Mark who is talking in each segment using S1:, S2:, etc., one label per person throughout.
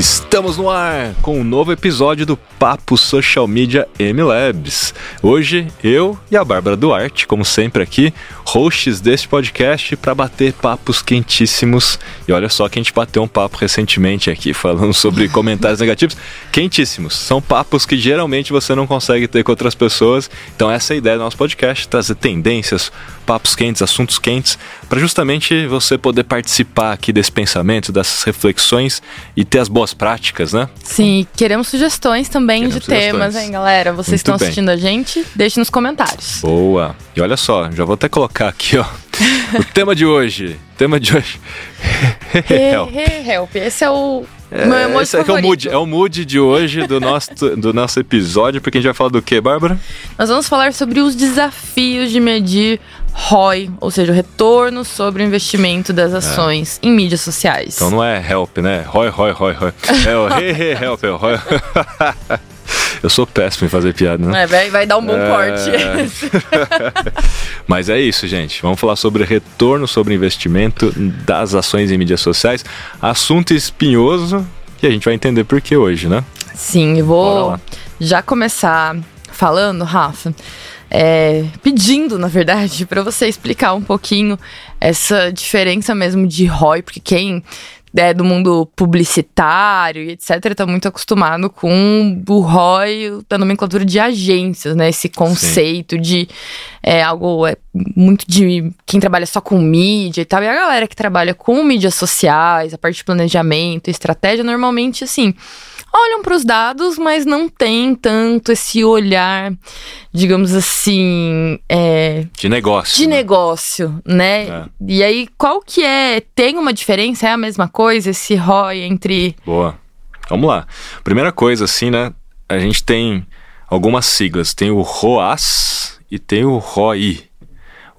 S1: Estamos no ar com um novo episódio do Papo Social Media M-Labs. Hoje, eu e a Bárbara Duarte, como sempre aqui, hosts deste podcast para bater papos quentíssimos. E olha só que a gente bateu um papo recentemente aqui falando sobre comentários negativos. Quentíssimos. São papos que geralmente você não consegue ter com outras pessoas. Então essa é a ideia do nosso podcast, trazer tendências, papos quentes, assuntos quentes, para justamente você poder participar aqui desse pensamento, dessas reflexões e ter as boas práticas, né?
S2: Sim, queremos sugestões também queremos de sugestões. temas, hein, galera? Vocês Muito estão bem. assistindo a gente? Deixe nos comentários.
S1: Boa. E olha só, já vou até colocar aqui, ó. o tema de hoje. Tema de hoje.
S2: help. help. Esse é o
S1: é, meu esse é, é, o mood, é o mood de hoje do nosso, do nosso episódio, porque a gente vai falar do que, Bárbara?
S2: Nós vamos falar sobre os desafios de medir ROI, ou seja, o retorno sobre o investimento das é. ações é. em mídias sociais.
S1: Então não é help, né? ROI, ROI, ROI, ROI. É o hey, hey, help, é o ROI. Eu sou péssimo em fazer piada, né?
S2: É, vai, vai dar um bom é... corte.
S1: Mas é isso, gente. Vamos falar sobre retorno sobre investimento das ações em mídias sociais. Assunto espinhoso e a gente vai entender por que hoje, né?
S2: Sim, eu vou já começar falando, Rafa. É, pedindo, na verdade, para você explicar um pouquinho essa diferença mesmo de ROI, porque quem é, do mundo publicitário e etc., está muito acostumado com o ROI da nomenclatura de agências, né? Esse conceito Sim. de é, algo é, muito de quem trabalha só com mídia e tal. E a galera que trabalha com mídias sociais, a parte de planejamento, estratégia, normalmente, assim, olham para os dados, mas não tem tanto esse olhar, digamos assim, é,
S1: de negócio.
S2: De né? negócio, né? É. E aí, qual que é? Tem uma diferença? É a mesma coisa esse ROI entre.
S1: Boa. Vamos lá. Primeira coisa, assim, né? A gente tem algumas siglas. Tem o ROAS e tem o ROI.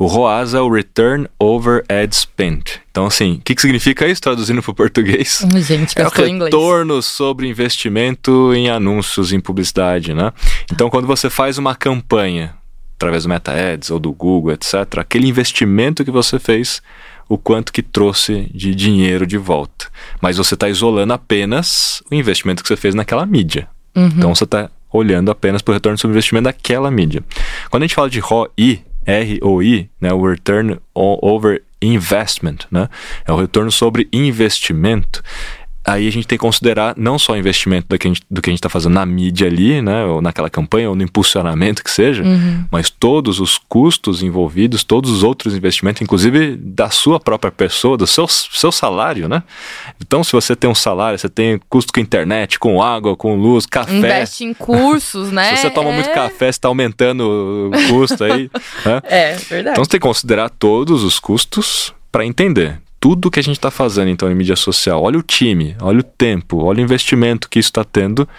S1: O ROAS é o Return Over Ad Spend. Então, assim, o que, que significa isso, traduzindo para o português?
S2: Gente,
S1: é o retorno sobre investimento em anúncios, em publicidade, né? Então, quando você faz uma campanha, através do Meta Ads ou do Google, etc., aquele investimento que você fez, o quanto que trouxe de dinheiro de volta. Mas você está isolando apenas o investimento que você fez naquela mídia. Uhum. Então, você está olhando apenas para o retorno sobre investimento daquela mídia. Quando a gente fala de ROI, ROI, né, o Return Over Investment, né, é o retorno sobre investimento aí a gente tem que considerar não só o investimento do que a gente está fazendo na mídia ali, né, ou naquela campanha, ou no impulsionamento que seja, uhum. mas todos os custos envolvidos, todos os outros investimentos, inclusive da sua própria pessoa, do seu, seu salário, né? Então, se você tem um salário, você tem custo com internet, com água, com luz, café.
S2: Investe em cursos, né?
S1: se você toma é... muito café, você está aumentando o custo aí.
S2: né? É, verdade.
S1: Então, você tem que considerar todos os custos para entender tudo que a gente está fazendo então em mídia social. Olha o time, olha o tempo, olha o investimento que isso está tendo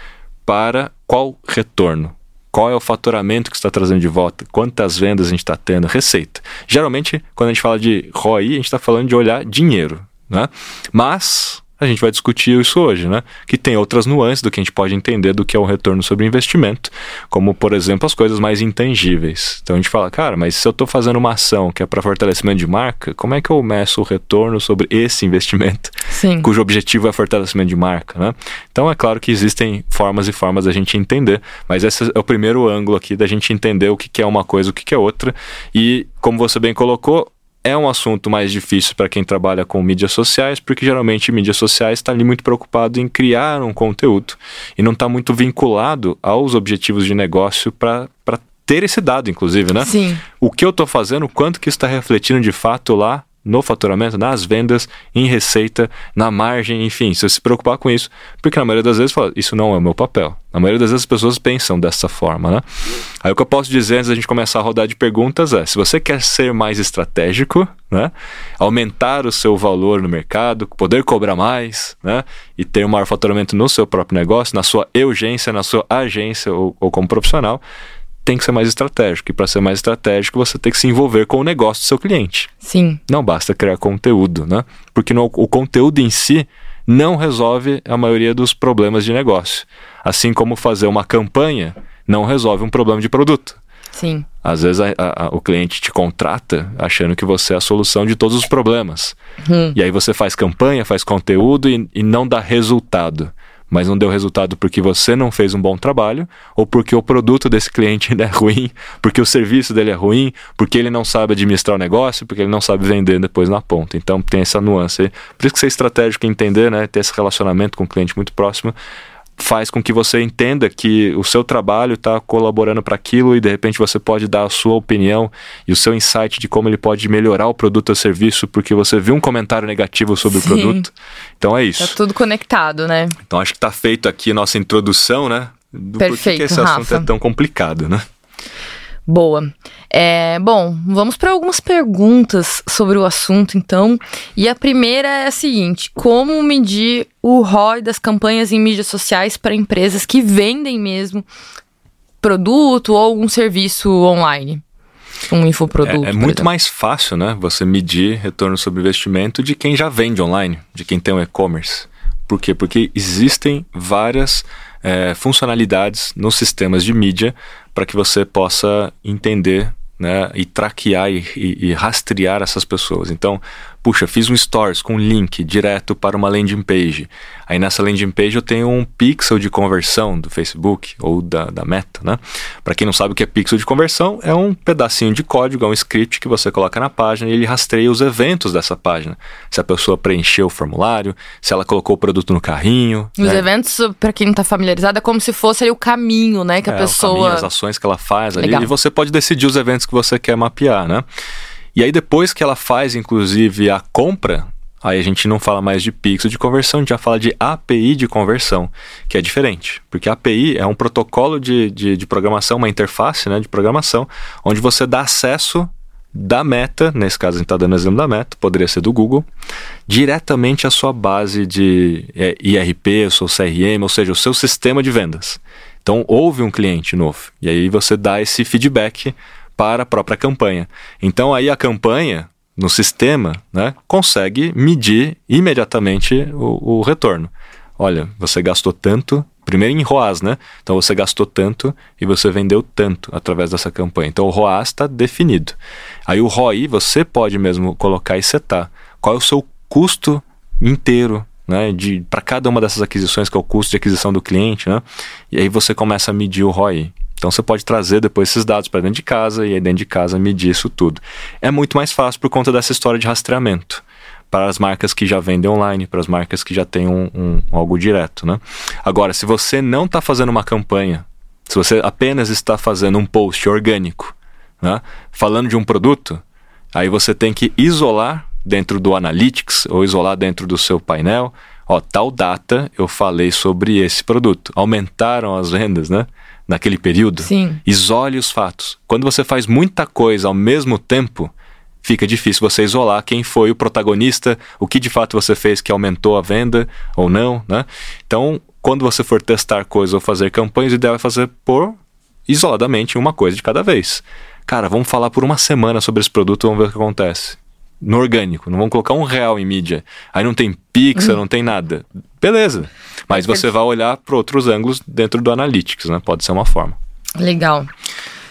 S1: para qual retorno. Qual é o faturamento que está trazendo de volta? Quantas vendas a gente está tendo? Receita. Geralmente, quando a gente fala de ROI, a gente está falando de olhar dinheiro. Né? Mas a gente vai discutir isso hoje, né? Que tem outras nuances do que a gente pode entender do que é o retorno sobre investimento, como, por exemplo, as coisas mais intangíveis. Então a gente fala, cara, mas se eu estou fazendo uma ação que é para fortalecimento de marca, como é que eu meço o retorno sobre esse investimento,
S2: Sim.
S1: cujo objetivo é fortalecimento de marca, né? Então é claro que existem formas e formas da gente entender, mas esse é o primeiro ângulo aqui da gente entender o que é uma coisa, o que é outra, e como você bem colocou, é um assunto mais difícil para quem trabalha com mídias sociais, porque geralmente mídias sociais está ali muito preocupado em criar um conteúdo e não está muito vinculado aos objetivos de negócio para ter esse dado, inclusive, né?
S2: Sim.
S1: O que eu estou fazendo, quanto que está refletindo de fato lá no faturamento, nas vendas, em receita, na margem, enfim, se você se preocupar com isso, porque na maioria das vezes fala, isso não é o meu papel. Na maioria das vezes as pessoas pensam dessa forma, né? Aí o que eu posso dizer antes da gente começar a rodar de perguntas é: se você quer ser mais estratégico, né? Aumentar o seu valor no mercado, poder cobrar mais, né? E ter um maior faturamento no seu próprio negócio, na sua urgência, na sua agência ou, ou como profissional, tem que ser mais estratégico. E para ser mais estratégico, você tem que se envolver com o negócio do seu cliente.
S2: Sim.
S1: Não basta criar conteúdo, né? Porque no, o conteúdo em si não resolve a maioria dos problemas de negócio. Assim como fazer uma campanha não resolve um problema de produto.
S2: Sim.
S1: Às vezes a, a, o cliente te contrata achando que você é a solução de todos os problemas. Hum. E aí você faz campanha, faz conteúdo e, e não dá resultado. Mas não deu resultado porque você não fez um bom trabalho, ou porque o produto desse cliente é ruim, porque o serviço dele é ruim, porque ele não sabe administrar o negócio, porque ele não sabe vender depois na ponta. Então tem essa nuance. Por isso que ser estratégico entender, né, ter esse relacionamento com o cliente muito próximo, faz com que você entenda que o seu trabalho está colaborando para aquilo e de repente você pode dar a sua opinião e o seu insight de como ele pode melhorar o produto ou serviço porque você viu um comentário negativo sobre Sim. o produto. Então é isso.
S2: Tá tudo conectado, né?
S1: Então acho que está feito aqui nossa introdução, né? Do Perfeito, que esse Rafa. assunto é tão complicado, né?
S2: Boa. É, bom, vamos para algumas perguntas sobre o assunto, então. E a primeira é a seguinte: como medir o ROI das campanhas em mídias sociais para empresas que vendem mesmo produto ou algum serviço online? Um infoproduto.
S1: É, é muito mais fácil, né? Você medir retorno sobre investimento de quem já vende online, de quem tem um e-commerce. Por quê? Porque existem várias é, funcionalidades nos sistemas de mídia para que você possa entender né, e traquear e, e, e, rastrear essas pessoas. Então, puxa, fiz um stories com um link direto para uma landing page. Aí nessa landing page eu tenho um pixel de conversão do Facebook ou da, da Meta, né? Para quem não sabe o que é pixel de conversão, é um pedacinho de código, é um script que você coloca na página e ele rastreia os eventos dessa página. Se a pessoa preencheu o formulário, se ela colocou o produto no carrinho.
S2: Os né? eventos, para quem não está familiarizado, é como se fosse o caminho, né? Que a
S1: é,
S2: pessoa.
S1: O caminho, as ações que ela faz ali. Legal. E você pode decidir os eventos que você quer mapear, né? E aí depois que ela faz, inclusive, a compra, aí a gente não fala mais de pixel de conversão, a gente já fala de API de conversão, que é diferente. Porque a API é um protocolo de, de, de programação, uma interface né, de programação, onde você dá acesso da Meta, nesse caso a gente está dando exemplo da Meta, poderia ser do Google, diretamente à sua base de é, IRP, o seu CRM, ou seja, o seu sistema de vendas. Então houve um cliente novo, e aí você dá esse feedback para a própria campanha. Então aí a campanha no sistema né, consegue medir imediatamente o, o retorno. Olha, você gastou tanto, primeiro em ROAS, né? Então você gastou tanto e você vendeu tanto através dessa campanha. Então o ROAS está definido. Aí o ROI você pode mesmo colocar e setar. Qual é o seu custo inteiro né, para cada uma dessas aquisições, que é o custo de aquisição do cliente, né? E aí você começa a medir o ROI. Então você pode trazer depois esses dados para dentro de casa e aí dentro de casa medir isso tudo. É muito mais fácil por conta dessa história de rastreamento para as marcas que já vendem online, para as marcas que já têm um, um algo direto, né? Agora, se você não está fazendo uma campanha, se você apenas está fazendo um post orgânico, né, falando de um produto, aí você tem que isolar dentro do Analytics ou isolar dentro do seu painel, ó, tal data eu falei sobre esse produto. Aumentaram as vendas, né? Naquele período,
S2: Sim.
S1: isole os fatos. Quando você faz muita coisa ao mesmo tempo, fica difícil você isolar quem foi o protagonista, o que de fato você fez que aumentou a venda ou não, né? Então, quando você for testar coisas ou fazer campanhas, o ideal é fazer por isoladamente uma coisa de cada vez. Cara, vamos falar por uma semana sobre esse produto, vamos ver o que acontece no orgânico, não vão colocar um real em mídia. Aí não tem pixel, uhum. não tem nada. Beleza. Mas você vai olhar para outros ângulos dentro do Analytics, né? Pode ser uma forma.
S2: Legal.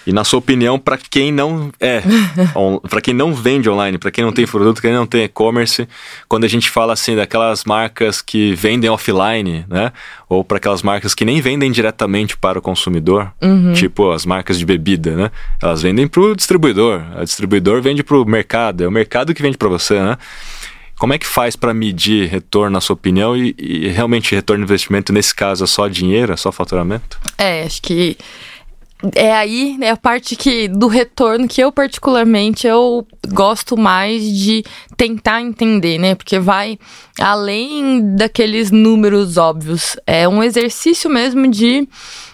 S1: E na sua opinião, para quem não é, para quem não vende online, para quem não tem produto, quem não tem e-commerce, quando a gente fala assim daquelas marcas que vendem offline, né? Ou para aquelas marcas que nem vendem diretamente para o consumidor, uhum. tipo as marcas de bebida, né? Elas vendem para o distribuidor, o distribuidor vende para o mercado, é o mercado que vende para você, né? Como é que faz para medir retorno, na sua opinião, e, e realmente retorno de investimento, nesse caso, é só dinheiro, é só faturamento?
S2: É, acho que é aí né, a parte que do retorno que eu particularmente eu gosto mais de tentar entender, né? Porque vai além daqueles números óbvios. É um exercício mesmo de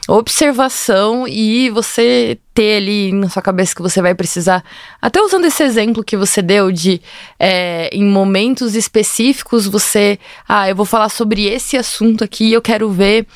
S2: observação e você ter ali na sua cabeça que você vai precisar, até usando esse exemplo que você deu de é, em momentos específicos você, ah, eu vou falar sobre esse assunto aqui, eu quero ver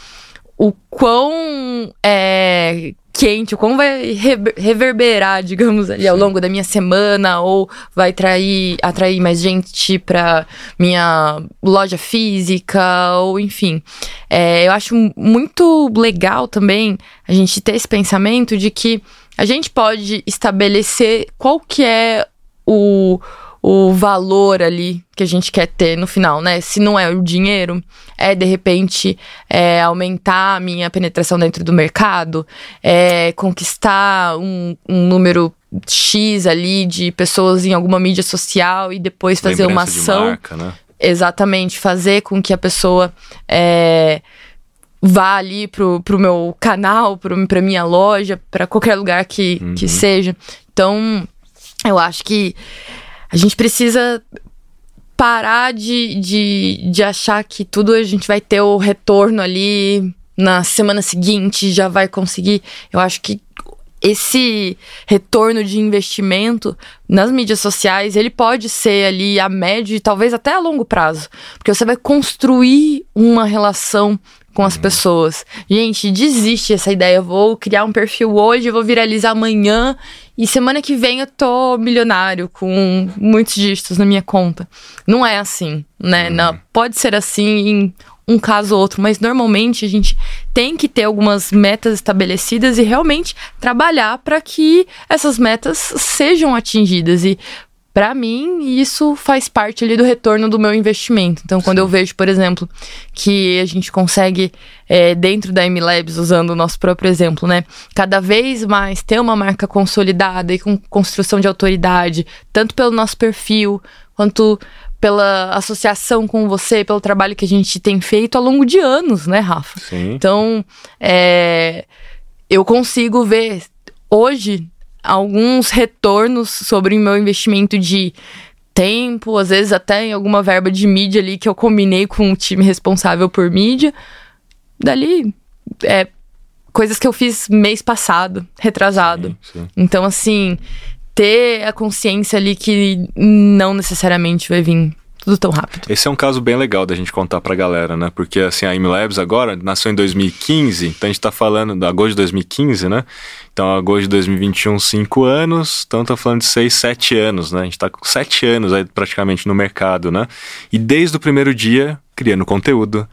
S2: o quão é, quente, o quão vai reverberar, digamos, ali ao longo da minha semana, ou vai atrair, atrair mais gente para minha loja física, ou enfim. É, eu acho muito legal também a gente ter esse pensamento de que a gente pode estabelecer qual que é o, o valor ali que a gente quer ter no final, né? Se não é o dinheiro, é de repente é, aumentar a minha penetração dentro do mercado, é conquistar um, um número X ali de pessoas em alguma mídia social e depois fazer Lembrança uma ação.
S1: Marca, né?
S2: Exatamente, fazer com que a pessoa é, vá ali pro, pro meu canal, pro, pra minha loja, para qualquer lugar que, uhum. que seja. Então, eu acho que a gente precisa parar de, de, de achar que tudo a gente vai ter o retorno ali na semana seguinte, já vai conseguir. Eu acho que esse retorno de investimento nas mídias sociais, ele pode ser ali a médio e talvez até a longo prazo, porque você vai construir uma relação com as uhum. pessoas. Gente, desiste essa ideia. Vou criar um perfil hoje, vou viralizar amanhã e semana que vem eu tô milionário com muitos dígitos na minha conta. Não é assim, né? Uhum. Não, pode ser assim em um caso ou outro, mas normalmente a gente tem que ter algumas metas estabelecidas e realmente trabalhar para que essas metas sejam atingidas. E para mim, isso faz parte ali do retorno do meu investimento. Então, quando Sim. eu vejo, por exemplo, que a gente consegue, é, dentro da MLabs, usando o nosso próprio exemplo, né, cada vez mais ter uma marca consolidada e com construção de autoridade, tanto pelo nosso perfil, quanto pela associação com você, pelo trabalho que a gente tem feito ao longo de anos, né, Rafa?
S1: Sim.
S2: Então, é, eu consigo ver hoje alguns retornos sobre o meu investimento de tempo, às vezes até em alguma verba de mídia ali que eu combinei com o time responsável por mídia. Dali, é, coisas que eu fiz mês passado, retrasado. Sim, sim. Então, assim, ter a consciência ali que não necessariamente vai vir tudo tão rápido.
S1: Esse é um caso bem legal da gente contar pra galera, né? Porque assim, a IMLabs agora nasceu em 2015, então a gente tá falando da agosto de 2015, né? Então, agosto de 2021, 5 anos, então tá falando de 6, 7 anos, né? A gente tá com 7 anos aí praticamente no mercado, né? E desde o primeiro dia, criando conteúdo,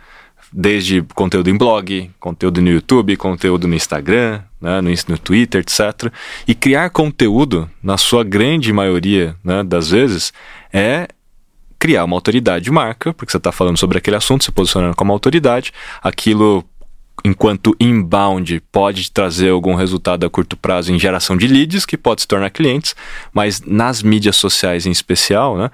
S1: desde conteúdo em blog, conteúdo no YouTube, conteúdo no Instagram, né, no, no Twitter, etc. E criar conteúdo, na sua grande maioria né, das vezes, é criar uma autoridade de marca, porque você está falando sobre aquele assunto, se posicionando como autoridade, aquilo enquanto inbound pode trazer algum resultado a curto prazo em geração de leads, que pode se tornar clientes, mas nas mídias sociais em especial, né,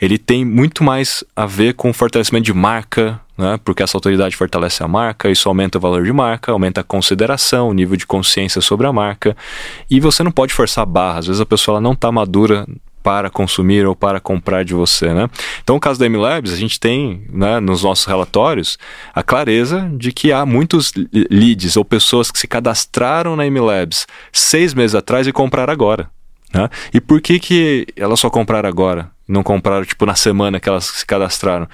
S1: ele tem muito mais a ver com fortalecimento de marca, né, porque essa autoridade fortalece a marca, isso aumenta o valor de marca, aumenta a consideração, o nível de consciência sobre a marca, e você não pode forçar a barra, às vezes a pessoa não está madura para consumir ou para comprar de você, né? Então, no caso da MLabs, a gente tem, né, nos nossos relatórios, a clareza de que há muitos leads ou pessoas que se cadastraram na MLabs seis meses atrás e compraram agora. Né? E por que, que elas só compraram agora? Não compraram, tipo, na semana que elas se cadastraram?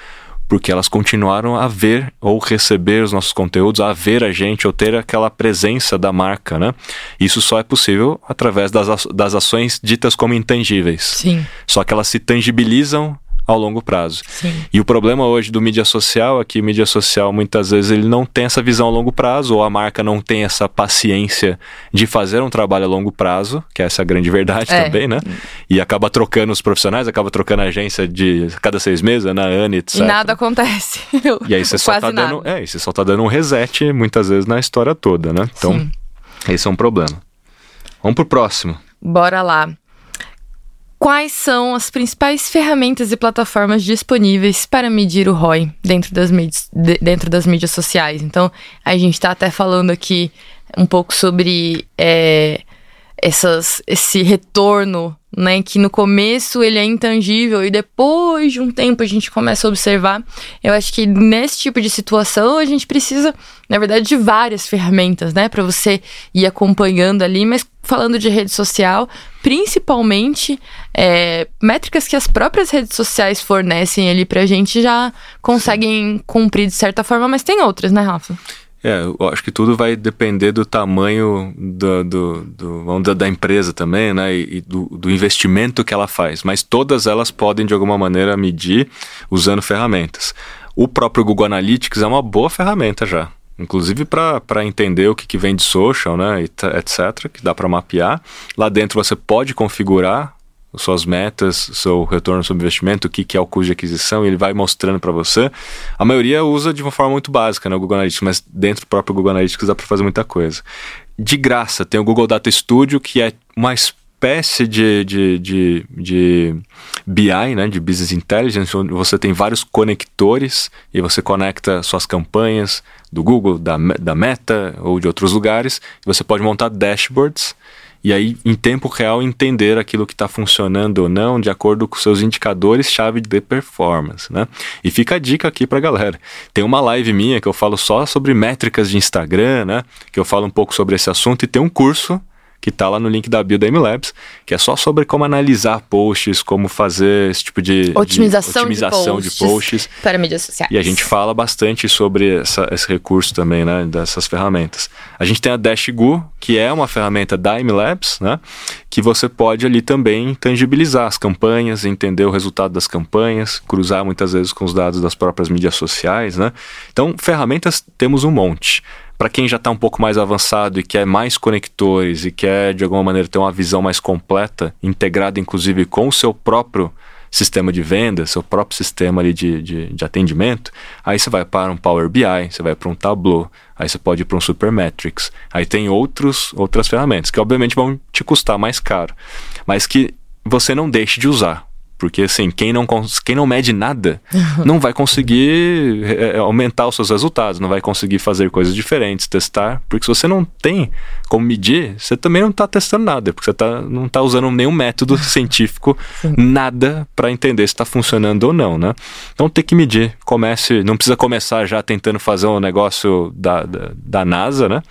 S1: Porque elas continuaram a ver ou receber os nossos conteúdos, a ver a gente ou ter aquela presença da marca, né? Isso só é possível através das, das ações ditas como intangíveis.
S2: Sim.
S1: Só que elas se tangibilizam ao longo prazo.
S2: Sim.
S1: E o problema hoje do mídia social é que o mídia social muitas vezes ele não tem essa visão a longo prazo, ou a marca não tem essa paciência de fazer um trabalho a longo prazo, que essa é a grande verdade é. também, né? E acaba trocando os profissionais, acaba trocando a agência de cada seis meses, na ano, etc.
S2: E nada acontece.
S1: e aí você só tá nada. dando. É, você só tá dando um reset muitas vezes na história toda, né? Então, Sim. esse é um problema. Vamos pro próximo.
S2: Bora lá quais são as principais ferramentas e plataformas disponíveis para medir o ROI dentro das, mídias, dentro das mídias sociais. Então, a gente está até falando aqui um pouco sobre é, essas, esse retorno né? Que no começo ele é intangível e depois de um tempo a gente começa a observar. Eu acho que nesse tipo de situação a gente precisa, na verdade, de várias ferramentas, né? Para você ir acompanhando ali, mas falando de rede social, principalmente é, métricas que as próprias redes sociais fornecem ali pra gente já conseguem cumprir de certa forma, mas tem outras, né, Rafa?
S1: É, eu acho que tudo vai depender do tamanho do, do, do da empresa também, né? E, e do, do, investimento que ela faz. Mas todas elas podem, de alguma maneira, medir usando ferramentas. O próprio Google Analytics é uma boa ferramenta já. Inclusive para entender o que, que vem de social, né? etc., que dá para mapear. Lá dentro você pode configurar suas metas, seu retorno sobre investimento, o que, que é o custo de aquisição, e ele vai mostrando para você. A maioria usa de uma forma muito básica, né, o Google Analytics, mas dentro do próprio Google Analytics dá para fazer muita coisa. De graça, tem o Google Data Studio, que é uma espécie de, de, de, de BI, né, de Business Intelligence, onde você tem vários conectores e você conecta suas campanhas do Google, da, da Meta ou de outros lugares. E você pode montar dashboards e aí, em tempo real, entender aquilo que está funcionando ou não de acordo com seus indicadores-chave de performance, né? E fica a dica aqui para galera. Tem uma live minha que eu falo só sobre métricas de Instagram, né? Que eu falo um pouco sobre esse assunto e tem um curso que está lá no link da bio da MLabs, que é só sobre como analisar posts, como fazer esse tipo de
S2: otimização,
S1: de, otimização de, posts, de posts
S2: para mídias sociais.
S1: E a gente fala bastante sobre essa, esse recurso também, né, dessas ferramentas. A gente tem a DashGo, que é uma ferramenta da MLabs, né, que você pode ali também tangibilizar as campanhas, entender o resultado das campanhas, cruzar muitas vezes com os dados das próprias mídias sociais, né. Então, ferramentas temos um monte para quem já está um pouco mais avançado e quer mais conectores e quer de alguma maneira ter uma visão mais completa, integrada inclusive com o seu próprio sistema de venda, seu próprio sistema ali de, de, de atendimento, aí você vai para um Power BI, você vai para um Tableau, aí você pode ir para um Supermetrics, aí tem outros, outras ferramentas que obviamente vão te custar mais caro, mas que você não deixe de usar. Porque, assim, quem não, quem não mede nada não vai conseguir é, aumentar os seus resultados, não vai conseguir fazer coisas diferentes, testar. Porque se você não tem como medir, você também não está testando nada, porque você tá, não está usando nenhum método científico, nada para entender se está funcionando ou não, né? Então tem que medir. Comece, não precisa começar já tentando fazer um negócio da, da, da NASA, né?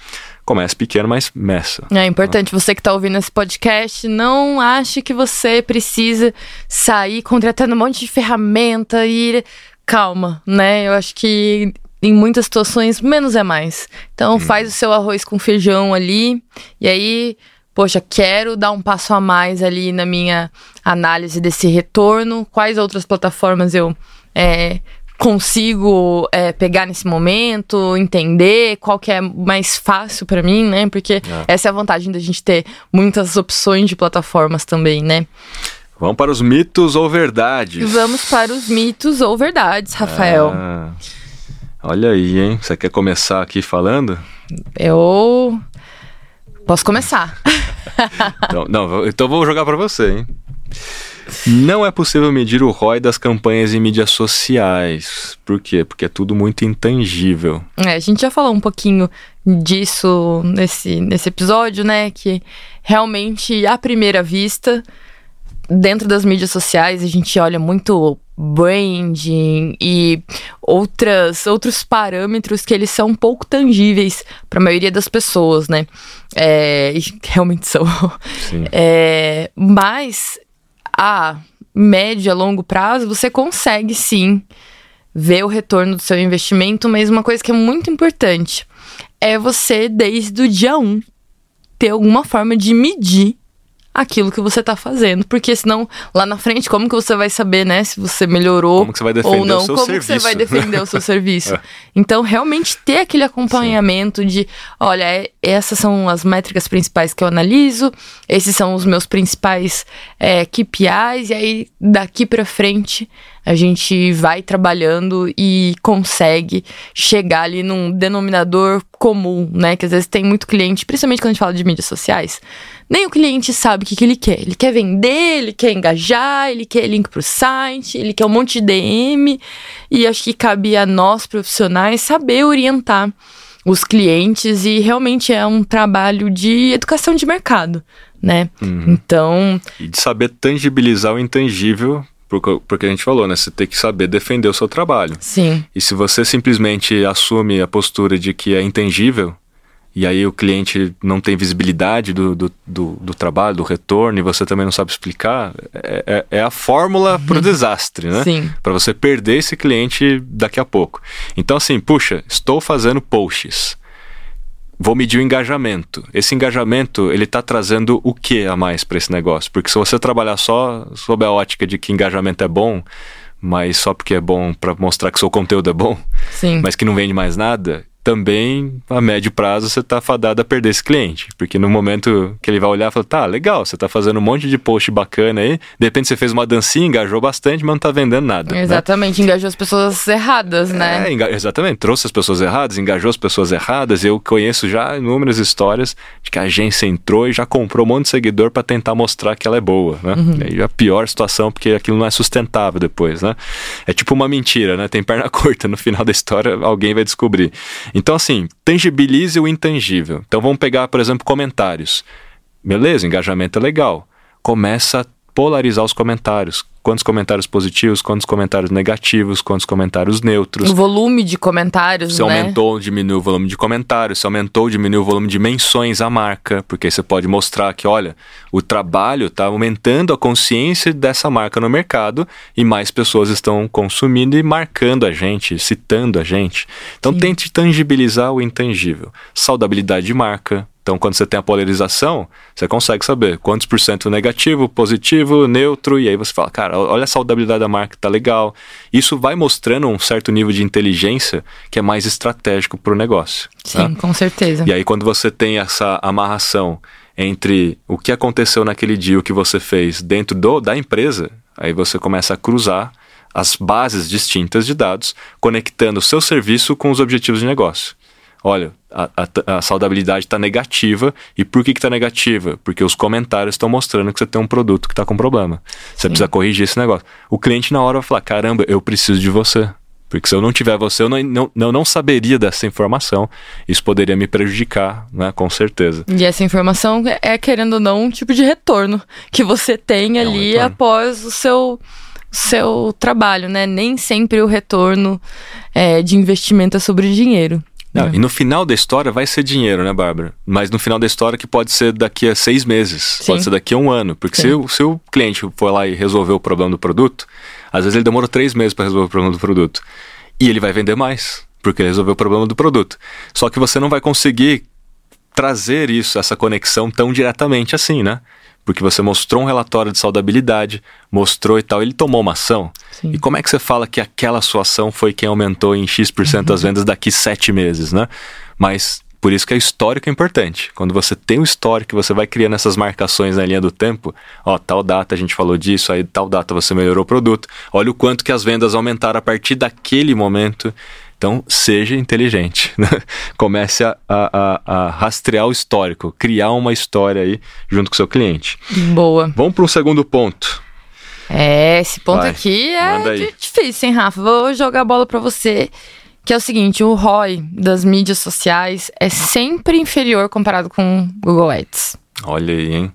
S1: Comece pequeno, mas meça.
S2: É importante, você que está ouvindo esse podcast, não ache que você precisa sair contratando um monte de ferramenta e. Calma, né? Eu acho que em muitas situações, menos é mais. Então, hum. faz o seu arroz com feijão ali, e aí poxa, quero dar um passo a mais ali na minha análise desse retorno, quais outras plataformas eu é, consigo é, pegar nesse momento, entender qual que é mais fácil para mim, né? Porque é. essa é a vantagem da gente ter muitas opções de plataformas também, né?
S1: Vamos para os mitos ou verdades.
S2: Vamos para os mitos ou verdades, Rafael. Ah,
S1: olha aí, hein? Você quer começar aqui falando?
S2: Eu posso começar.
S1: então, não, então vou jogar para você, hein? Não é possível medir o ROI das campanhas em mídias sociais. Por quê? Porque é tudo muito intangível.
S2: É, a gente já falou um pouquinho disso nesse, nesse episódio, né? Que realmente, à primeira vista, dentro das mídias sociais, a gente olha muito branding e outras, outros parâmetros que eles são pouco tangíveis para a maioria das pessoas, né? É, realmente são. É, mas a médio a longo prazo, você consegue sim ver o retorno do seu investimento, mas uma coisa que é muito importante é você, desde o dia 1, ter alguma forma de medir aquilo que você está fazendo, porque senão lá na frente como que você vai saber, né, se você melhorou
S1: como que você vai defender
S2: ou não,
S1: o seu
S2: como
S1: serviço.
S2: que você vai defender o seu serviço. É. Então realmente ter aquele acompanhamento Sim. de, olha, é, essas são as métricas principais que eu analiso, esses são os meus principais é, KPIs e aí daqui para frente a gente vai trabalhando e consegue chegar ali num denominador comum, né? Que às vezes tem muito cliente, principalmente quando a gente fala de mídias sociais, nem o cliente sabe o que, que ele quer. Ele quer vender, ele quer engajar, ele quer link pro site, ele quer um monte de DM. E acho que cabe a nós, profissionais, saber orientar os clientes e realmente é um trabalho de educação de mercado, né? Uhum. Então.
S1: E de saber tangibilizar o intangível porque a gente falou, né? Você tem que saber defender o seu trabalho.
S2: Sim.
S1: E se você simplesmente assume a postura de que é intangível, e aí o cliente não tem visibilidade do, do, do, do trabalho, do retorno, e você também não sabe explicar, é, é, é a fórmula para o desastre, né?
S2: Sim.
S1: Para você perder esse cliente daqui a pouco. Então, assim, puxa, estou fazendo posts. Vou medir o engajamento. Esse engajamento, ele está trazendo o que a mais para esse negócio? Porque se você trabalhar só sob a ótica de que engajamento é bom, mas só porque é bom para mostrar que seu conteúdo é bom,
S2: Sim.
S1: mas que não vende mais nada, também a médio prazo você está fadado a perder esse cliente. Porque no momento que ele vai olhar, fala, tá, legal, você está fazendo um monte de post bacana aí, de repente você fez uma dancinha, engajou bastante, mas não está vendendo nada.
S2: Né? Exatamente, né? engajou as pessoas erradas, né?
S1: É, enga... exatamente, trouxe as pessoas erradas, engajou as pessoas erradas. Eu conheço já inúmeras histórias de que a agência entrou e já comprou um monte de seguidor para tentar mostrar que ela é boa, né? Uhum. E aí a pior situação, porque aquilo não é sustentável depois, né? É tipo uma mentira, né? Tem perna curta, no final da história alguém vai descobrir. Então, assim, tangibilize o intangível. Então, vamos pegar, por exemplo, comentários. Beleza, engajamento é legal. Começa a polarizar os comentários quantos comentários positivos, quantos comentários negativos, quantos comentários neutros.
S2: O volume de comentários,
S1: se né? aumentou ou diminuiu o volume de comentários, se aumentou ou diminuiu o volume de menções à marca, porque você pode mostrar que, olha, o trabalho está aumentando a consciência dessa marca no mercado e mais pessoas estão consumindo e marcando a gente, citando a gente. Então Sim. tente tangibilizar o intangível. Saudabilidade de marca, então, quando você tem a polarização, você consegue saber quantos por cento negativo, positivo, neutro, e aí você fala, cara, olha a saudabilidade da marca, tá legal. Isso vai mostrando um certo nível de inteligência que é mais estratégico para o negócio.
S2: Sim, tá? com certeza.
S1: E aí, quando você tem essa amarração entre o que aconteceu naquele dia, o que você fez dentro do, da empresa, aí você começa a cruzar as bases distintas de dados, conectando o seu serviço com os objetivos de negócio olha, a, a, a saudabilidade está negativa. E por que está negativa? Porque os comentários estão mostrando que você tem um produto que está com problema. Você Sim. precisa corrigir esse negócio. O cliente na hora vai falar: caramba, eu preciso de você. Porque se eu não tiver você, eu não, não, eu não saberia dessa informação. Isso poderia me prejudicar, né? Com certeza.
S2: E essa informação é, querendo ou não, um tipo de retorno que você tem é ali um após o seu seu trabalho, né? Nem sempre o retorno é, de investimento é sobre dinheiro.
S1: Não, é. E no final da história vai ser dinheiro, né, Bárbara? Mas no final da história que pode ser daqui a seis meses, Sim. pode ser daqui a um ano. Porque se o, se o cliente for lá e resolver o problema do produto, às vezes ele demora três meses para resolver o problema do produto. E ele vai vender mais, porque ele resolveu o problema do produto. Só que você não vai conseguir trazer isso, essa conexão tão diretamente assim, né? Porque você mostrou um relatório de saudabilidade, mostrou e tal, ele tomou uma ação. Sim. E como é que você fala que aquela sua ação foi quem aumentou em X% uhum. as vendas daqui sete meses, né? Mas por isso que é histórico é importante. Quando você tem o histórico, você vai criando essas marcações na linha do tempo. Ó, tal data a gente falou disso, aí tal data você melhorou o produto. Olha o quanto que as vendas aumentaram a partir daquele momento. Então, seja inteligente. Né? Comece a, a, a, rastrear o histórico, criar uma história aí junto com o seu cliente.
S2: Boa.
S1: Vamos para um segundo ponto.
S2: É, esse ponto Vai, aqui é difícil, hein, Rafa? Vou jogar a bola para você. Que é o seguinte, o ROI das mídias sociais é sempre inferior comparado com Google Ads.
S1: Olha aí, hein?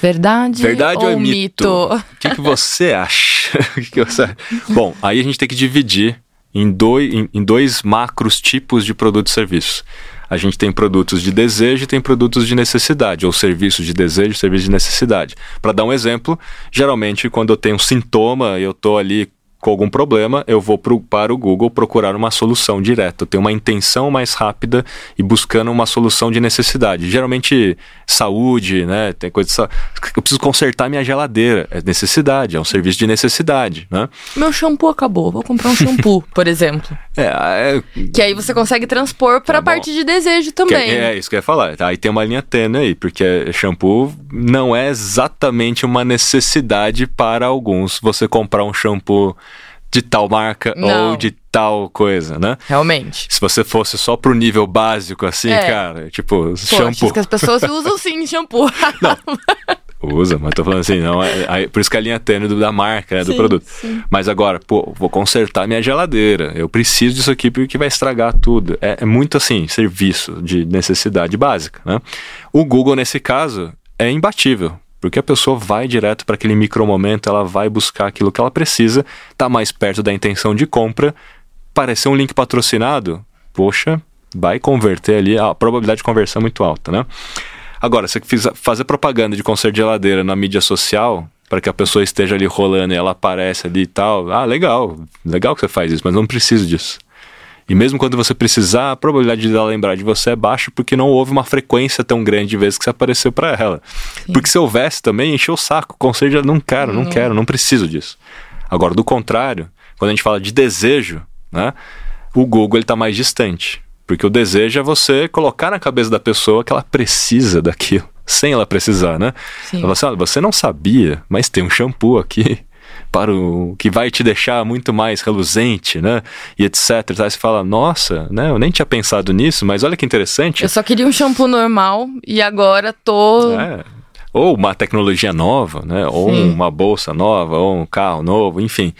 S2: Verdade,
S1: Verdade
S2: ou,
S1: ou é
S2: mito?
S1: O que, que você acha? que você... Bom, aí a gente tem que dividir em dois, em, em dois macros tipos de produtos e serviços. A gente tem produtos de desejo e tem produtos de necessidade, ou serviços de desejo, serviços de necessidade. Para dar um exemplo, geralmente quando eu tenho um sintoma, eu estou ali com algum problema, eu vou pro, para o Google procurar uma solução direta. Eu tenho uma intenção mais rápida e buscando uma solução de necessidade. Geralmente, saúde, né? Tem coisa. Eu preciso consertar minha geladeira. É necessidade, é um serviço de necessidade, né?
S2: Meu shampoo acabou, vou comprar um shampoo, por exemplo.
S1: É,
S2: é, Que aí você consegue transpor para a tá parte de desejo também.
S1: É, é, isso que eu ia falar. Aí tem uma linha tênue aí, porque shampoo não é exatamente uma necessidade para alguns. Você comprar um shampoo de tal marca Não. ou de tal coisa, né?
S2: Realmente.
S1: Se você fosse só pro nível básico, assim, é. cara, tipo, Poxa, shampoo.
S2: que as pessoas usam sim shampoo.
S1: Não. Usa, mas tô falando assim, não, é, é, por isso que a linha tênue da marca, né, sim, do produto. Sim. Mas agora, pô, vou consertar minha geladeira, eu preciso disso aqui porque vai estragar tudo. É, é muito assim, serviço de necessidade básica, né? O Google, nesse caso, é imbatível, porque a pessoa vai direto para aquele micromomento, ela vai buscar aquilo que ela precisa, está mais perto da intenção de compra. Parecer um link patrocinado, poxa, vai converter ali, a probabilidade de conversão é muito alta, né? Agora, se você fazer propaganda de conserto de geladeira na mídia social, para que a pessoa esteja ali rolando e ela aparece ali e tal, ah, legal, legal que você faz isso, mas não preciso disso. E mesmo quando você precisar, a probabilidade de ela lembrar de você é baixa porque não houve uma frequência tão grande de vezes que você apareceu para ela. Sim. Porque se houvesse também, encheu o saco. Conselho, não quero, não, não quero, não preciso disso. Agora, do contrário, quando a gente fala de desejo, né, o Google está mais distante. Porque o desejo é você colocar na cabeça da pessoa que ela precisa daquilo, sem ela precisar, né? Ela fala assim, você não sabia, mas tem um shampoo aqui para o que vai te deixar muito mais reluzente, né? E etc. Aí você fala, nossa, né? Eu nem tinha pensado nisso, mas olha que interessante.
S2: Eu só queria um shampoo normal e agora tô.
S1: É. Ou uma tecnologia nova, né? Ou Sim. uma bolsa nova, ou um carro novo, enfim.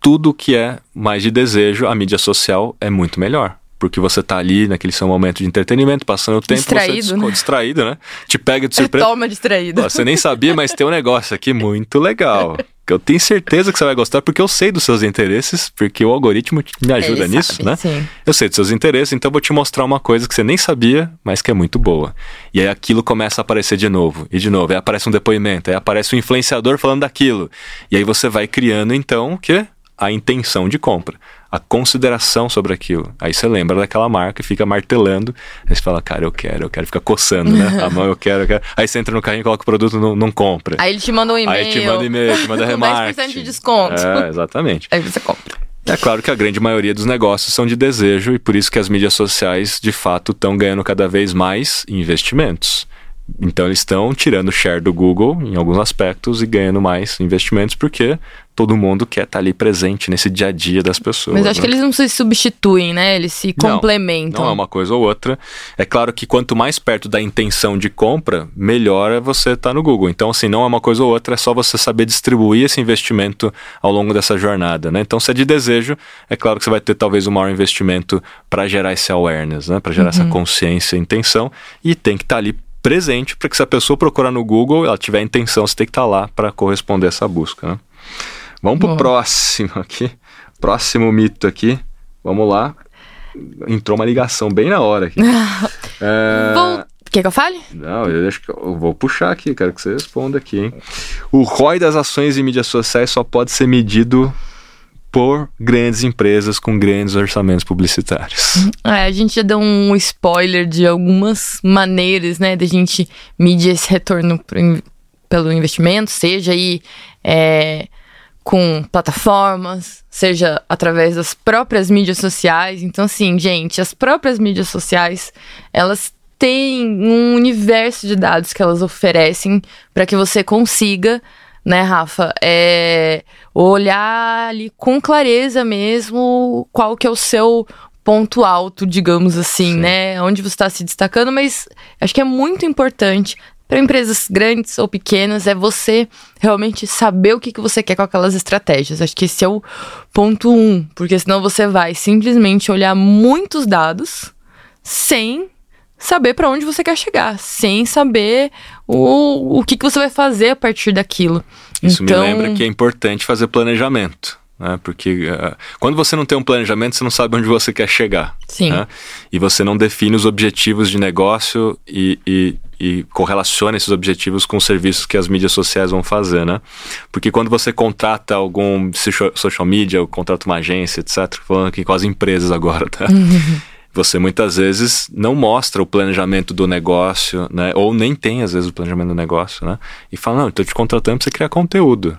S1: Tudo que é mais de desejo, a mídia social é muito melhor porque você está ali naquele seu momento de entretenimento, passando o tempo,
S2: distraído,
S1: você
S2: né?
S1: distraído, né? Te pega de surpresa.
S2: Toma distraído.
S1: Você nem sabia, mas tem um negócio aqui muito legal. que eu tenho certeza que você vai gostar, porque eu sei dos seus interesses, porque o algoritmo me ajuda
S2: Ele
S1: nisso,
S2: sabe,
S1: né?
S2: Sim.
S1: Eu sei dos seus interesses, então eu vou te mostrar uma coisa que você nem sabia, mas que é muito boa. E aí aquilo começa a aparecer de novo, e de novo, aí aparece um depoimento, aí aparece um influenciador falando daquilo. E aí você vai criando, então, o quê? A intenção de compra a consideração sobre aquilo. Aí você lembra daquela marca e fica martelando. Aí você fala, cara, eu quero, eu quero, fica coçando, né? A mão, eu quero, eu quero. Aí você entra no carrinho e coloca o produto, não, não compra.
S2: Aí ele te manda um e-mail.
S1: Aí te manda e-mail, te manda remarketing.
S2: 10% de desconto.
S1: É, exatamente.
S2: Aí você compra.
S1: É claro que a grande maioria dos negócios são de desejo e por isso que as mídias sociais, de fato, estão ganhando cada vez mais investimentos. Então eles estão tirando o share do Google em alguns aspectos e ganhando mais investimentos porque todo mundo quer estar tá ali presente nesse dia a dia das pessoas.
S2: Mas acho
S1: né?
S2: que eles não se substituem, né? Eles se
S1: não,
S2: complementam.
S1: Não é uma coisa ou outra. É claro que quanto mais perto da intenção de compra, melhor é você estar tá no Google. Então, assim, não é uma coisa ou outra, é só você saber distribuir esse investimento ao longo dessa jornada, né? Então, se é de desejo, é claro que você vai ter talvez um maior investimento para gerar esse awareness, né? Para gerar uhum. essa consciência e intenção. E tem que estar tá ali presente para que se a pessoa procurar no Google, ela tiver intenção, você tem que estar tá lá para corresponder a essa busca. Né? Vamos para o próximo aqui. Próximo mito aqui. Vamos lá. Entrou uma ligação bem na hora aqui.
S2: é... Vou... Quer que eu fale?
S1: Não, eu que eu vou puxar aqui, quero que você responda aqui, hein? O ROI das ações em mídias sociais só pode ser medido por grandes empresas com grandes orçamentos publicitários.
S2: É, a gente já deu um spoiler de algumas maneiras, né, de a gente medir esse retorno pelo investimento, seja aí é, com plataformas, seja através das próprias mídias sociais. Então, assim, gente, as próprias mídias sociais, elas têm um universo de dados que elas oferecem para que você consiga né, Rafa? É olhar ali com clareza mesmo qual que é o seu ponto alto, digamos assim, Sim. né? Onde você está se destacando, mas acho que é muito importante para empresas grandes ou pequenas é você realmente saber o que, que você quer com aquelas estratégias. Acho que esse é o ponto um, porque senão você vai simplesmente olhar muitos dados sem saber para onde você quer chegar, sem saber o, o que, que você vai fazer a partir daquilo.
S1: Isso então... me lembra que é importante fazer planejamento. Né? Porque uh, quando você não tem um planejamento, você não sabe onde você quer chegar.
S2: Sim.
S1: Né? E você não define os objetivos de negócio e, e, e, correlaciona esses objetivos com os serviços que as mídias sociais vão fazer, né? Porque quando você contrata algum social media, ou contrata uma agência, etc., falando aqui com as empresas agora, tá? Você muitas vezes não mostra o planejamento do negócio, né? Ou nem tem, às vezes, o planejamento do negócio, né? E fala, não, estou te contratando para você criar conteúdo.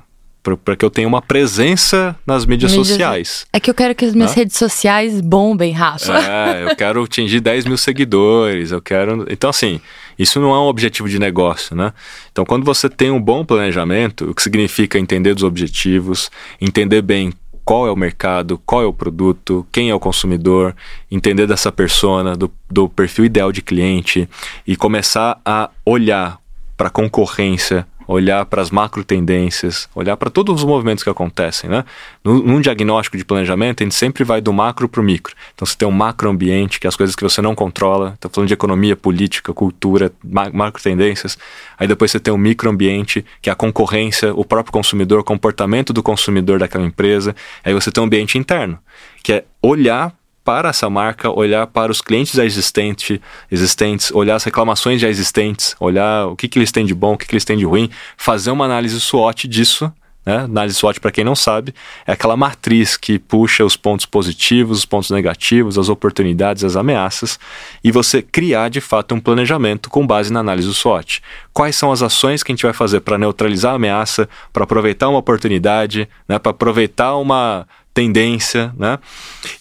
S1: Para que eu tenha uma presença nas mídias, mídias, sociais.
S2: É que eu quero que as minhas né? redes sociais bombem, Rafa.
S1: É, eu quero atingir 10 mil seguidores, eu quero... Então, assim, isso não é um objetivo de negócio, né? Então, quando você tem um bom planejamento, o que significa entender dos objetivos, entender bem qual é o mercado, qual é o produto, quem é o consumidor, entender dessa persona, do, do perfil ideal de cliente e começar a olhar para a concorrência, olhar para as macro tendências, olhar para todos os movimentos que acontecem, né? Num, diagnóstico de planejamento, a gente sempre vai do macro para o micro. Então, você tem um macro ambiente, que é as coisas que você não controla, está falando de economia, política, cultura, macro tendências. Aí depois você tem um micro ambiente, que é a concorrência, o próprio consumidor, o comportamento do consumidor daquela empresa. Aí você tem um ambiente interno, que é olhar para essa marca, olhar para os clientes já existentes, existentes, olhar as reclamações já existentes, olhar o que, que eles têm de bom, o que, que eles têm de ruim, fazer uma análise SWOT disso. Né? Análise SWOT, para quem não sabe, é aquela matriz que puxa os pontos positivos, os pontos negativos, as oportunidades, as ameaças, e você criar de fato um planejamento com base na análise SWOT. Quais são as ações que a gente vai fazer para neutralizar a ameaça, para aproveitar uma oportunidade, né? para aproveitar uma tendência, né?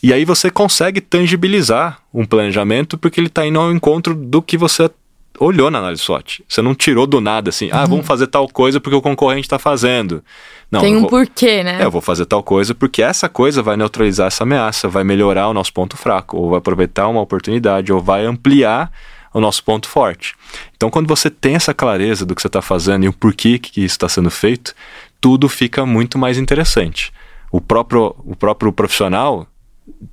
S1: E aí você consegue tangibilizar um planejamento porque ele está indo ao encontro do que você olhou na análise SWOT. Você não tirou do nada assim, ah, vamos fazer tal coisa porque o concorrente está fazendo. Não,
S2: Tem um
S1: vou,
S2: porquê, né?
S1: É, eu vou fazer tal coisa porque essa coisa vai neutralizar essa ameaça, vai melhorar o nosso ponto fraco, ou vai aproveitar uma oportunidade, ou vai ampliar o nosso ponto forte. Então, quando você tem essa clareza do que você está fazendo e o porquê que isso está sendo feito, tudo fica muito mais interessante. O próprio, o próprio profissional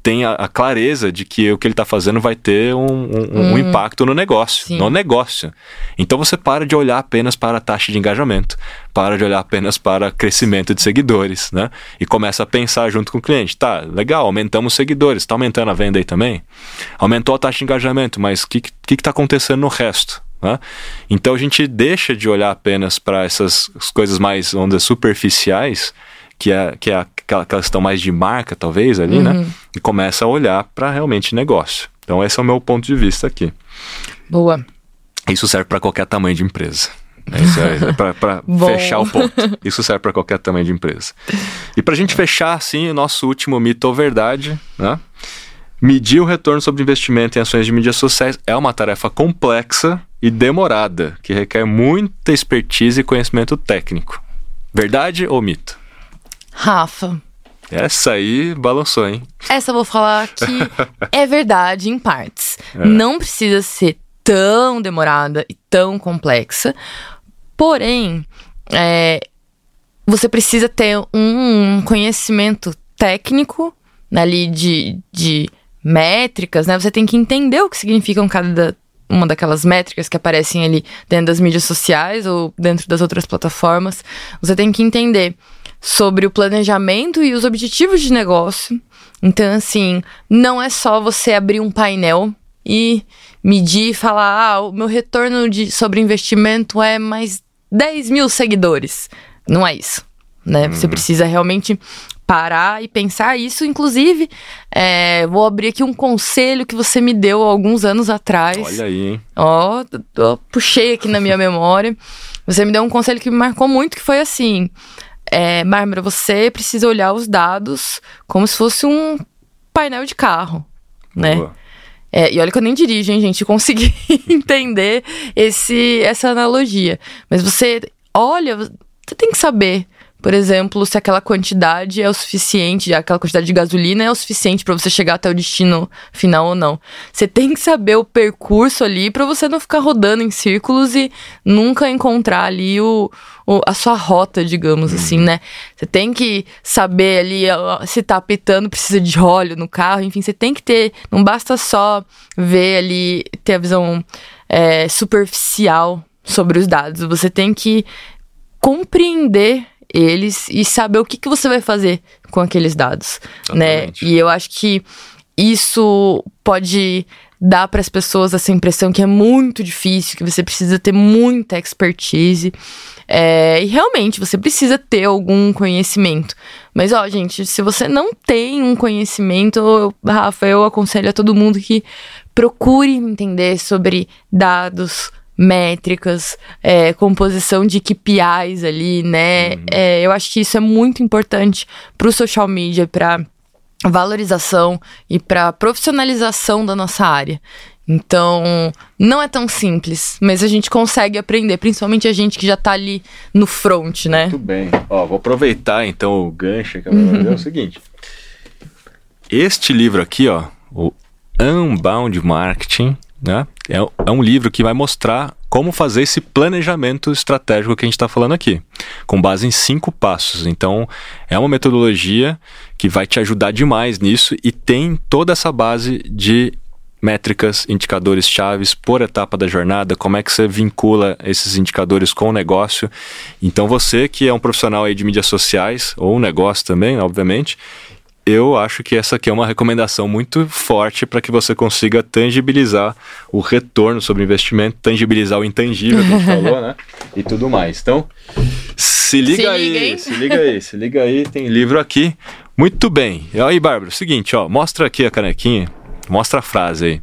S1: tem a, a, clareza de que o que ele está fazendo vai ter um, um, hum, um impacto no negócio, sim. no negócio. Então você para de olhar apenas para a taxa de engajamento, para de olhar apenas para crescimento de seguidores, né? E começa a pensar junto com o cliente, tá, legal, aumentamos seguidores, está aumentando a venda aí também? Aumentou a taxa de engajamento, mas o que está acontecendo no resto? Né? Então a gente deixa de olhar apenas para essas coisas mais, ondas superficiais que é, que é aquela questão mais de marca, talvez, ali, né? uhum. né? E começa a olhar para realmente negócio. Então, esse é o meu ponto de vista aqui.
S2: Boa.
S1: Isso serve para qualquer tamanho de empresa. Né? Isso é, é para fechar o ponto. Isso serve para qualquer tamanho de empresa. E para a gente fechar, assim, o nosso último mito ou verdade, né? Medir o retorno sobre investimento em ações de mídias sociais é uma tarefa complexa e demorada, que requer muita expertise e conhecimento técnico. Verdade ou mito?
S2: Rafa.
S1: Essa aí balançou, hein?
S2: Essa eu vou falar que é verdade em partes. É. Não precisa ser tão demorada e tão complexa. Porém, é, você precisa ter um conhecimento técnico ali de, de métricas, né? Você tem que entender o que significam cada uma daquelas métricas que aparecem ali dentro das mídias sociais ou dentro das outras plataformas. Você tem que entender sobre o planejamento e os objetivos de negócio. Então, assim, não é só você abrir um painel e medir e falar: ah, o meu retorno de, sobre investimento é mais 10 mil seguidores. Não é isso. Né? Você uhum. precisa realmente parar e pensar isso. Inclusive, é, vou abrir aqui um conselho que você me deu alguns anos atrás.
S1: Olha aí, hein?
S2: Ó, puxei aqui na minha memória. Você me deu um conselho que me marcou muito, que foi assim: é, Bárbara, você precisa olhar os dados como se fosse um painel de carro, né? É, e olha que eu nem dirijo, hein, gente? Consegui entender esse, essa analogia. Mas você olha, você tem que saber por exemplo, se aquela quantidade é o suficiente, aquela quantidade de gasolina é o suficiente para você chegar até o destino final ou não. Você tem que saber o percurso ali para você não ficar rodando em círculos e nunca encontrar ali o, o a sua rota, digamos assim, uhum. né? Você tem que saber ali se tá apitando, precisa de óleo no carro, enfim, você tem que ter. Não basta só ver ali, ter a visão é, superficial sobre os dados. Você tem que compreender eles e saber o que, que você vai fazer com aqueles dados, né? Exatamente. né? E eu acho que isso pode dar para as pessoas essa impressão que é muito difícil, que você precisa ter muita expertise. É, e realmente você precisa ter algum conhecimento. Mas, ó, gente, se você não tem um conhecimento, eu, Rafa, eu aconselho a todo mundo que procure entender sobre dados, métricas, é, composição de KPIs ali, né? Uhum. É, eu acho que isso é muito importante para o social media, para valorização e para profissionalização da nossa área. Então, não é tão simples, mas a gente consegue aprender, principalmente a gente que já está ali no front, né?
S1: Muito bem. Ó, vou aproveitar então o gancho que eu vou fazer é o seguinte. Este livro aqui, ó, o Unbound Marketing, né? É, é um livro que vai mostrar como fazer esse planejamento estratégico que a gente está falando aqui, com base em cinco passos. Então, é uma metodologia que vai te ajudar demais nisso e tem toda essa base de métricas, indicadores chaves por etapa da jornada, como é que você vincula esses indicadores com o negócio. Então, você que é um profissional aí de mídias sociais, ou um negócio também, obviamente, eu acho que essa aqui é uma recomendação muito forte para que você consiga tangibilizar o retorno sobre o investimento, tangibilizar o intangível que a gente falou, né? E tudo mais. Então, se liga se aí, liga, se liga aí, se liga aí, tem livro aqui. Muito bem. E aí, Bárbara, seguinte, ó, mostra aqui a canequinha, mostra a frase aí.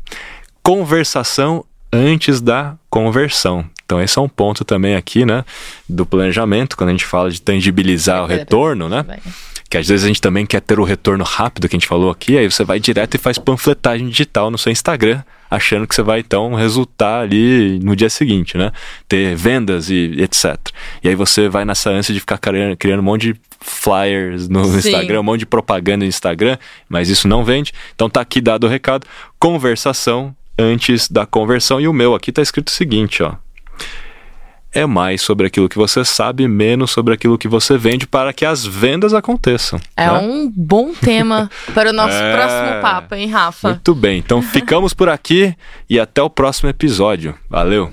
S1: Conversação antes da conversão. Então, esse é um ponto também aqui, né, do planejamento, quando a gente fala de tangibilizar o retorno, né? Que às vezes a gente também quer ter o retorno rápido que a gente falou aqui, aí você vai direto e faz panfletagem digital no seu Instagram, achando que você vai então resultar ali no dia seguinte, né? Ter vendas e etc. E aí você vai nessa ânsia de ficar criando, criando um monte de flyers no Sim. Instagram, um monte de propaganda no Instagram, mas isso não vende. Então tá aqui dado o recado, conversação antes da conversão. E o meu aqui tá escrito o seguinte, ó é mais sobre aquilo que você sabe, menos sobre aquilo que você vende, para que as vendas aconteçam.
S2: É né? um bom tema para o nosso é... próximo papo, hein, Rafa?
S1: Muito bem, então ficamos por aqui e até o próximo episódio. Valeu!